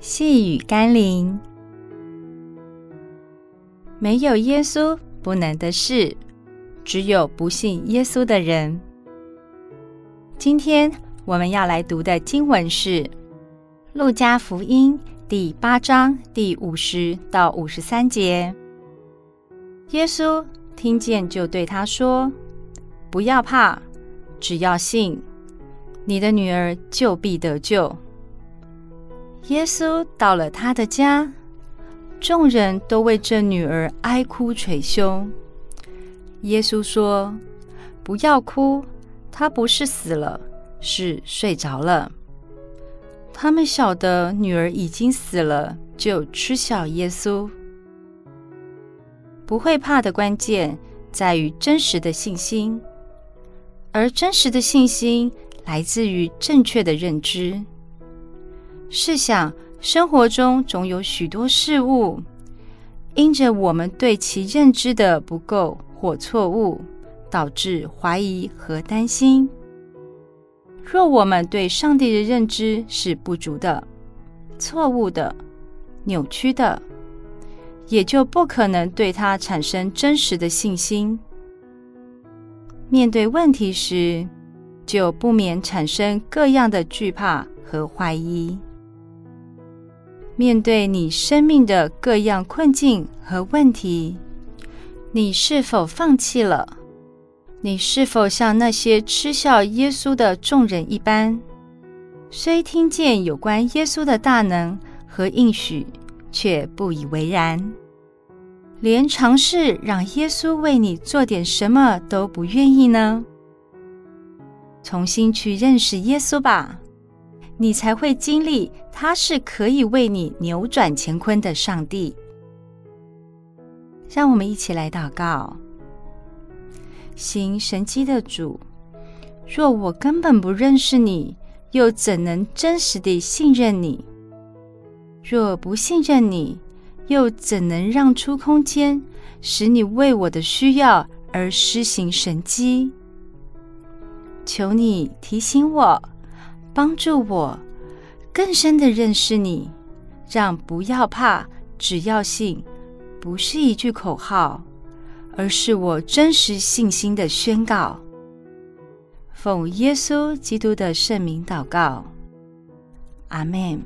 细雨甘霖，没有耶稣不能的事，只有不信耶稣的人。今天我们要来读的经文是《路加福音》第八章第五十到五十三节。耶稣听见，就对他说：“不要怕，只要信，你的女儿就必得救。”耶稣到了他的家，众人都为这女儿哀哭捶胸。耶稣说：“不要哭，她不是死了，是睡着了。”他们晓得女儿已经死了，就嗤笑耶稣。不会怕的关键在于真实的信心，而真实的信心来自于正确的认知。试想，生活中总有许多事物，因着我们对其认知的不够或错误，导致怀疑和担心。若我们对上帝的认知是不足的、错误的、扭曲的，也就不可能对他产生真实的信心。面对问题时，就不免产生各样的惧怕和怀疑。面对你生命的各样困境和问题，你是否放弃了？你是否像那些嗤笑耶稣的众人一般，虽听见有关耶稣的大能和应许，却不以为然，连尝试让耶稣为你做点什么都不愿意呢？重新去认识耶稣吧。你才会经历，他是可以为你扭转乾坤的上帝。让我们一起来祷告：行神迹的主，若我根本不认识你，又怎能真实地信任你？若不信任你，又怎能让出空间，使你为我的需要而施行神迹？求你提醒我。帮助我更深的认识你，让不要怕，只要信，不是一句口号，而是我真实信心的宣告。奉耶稣基督的圣名祷告，阿门。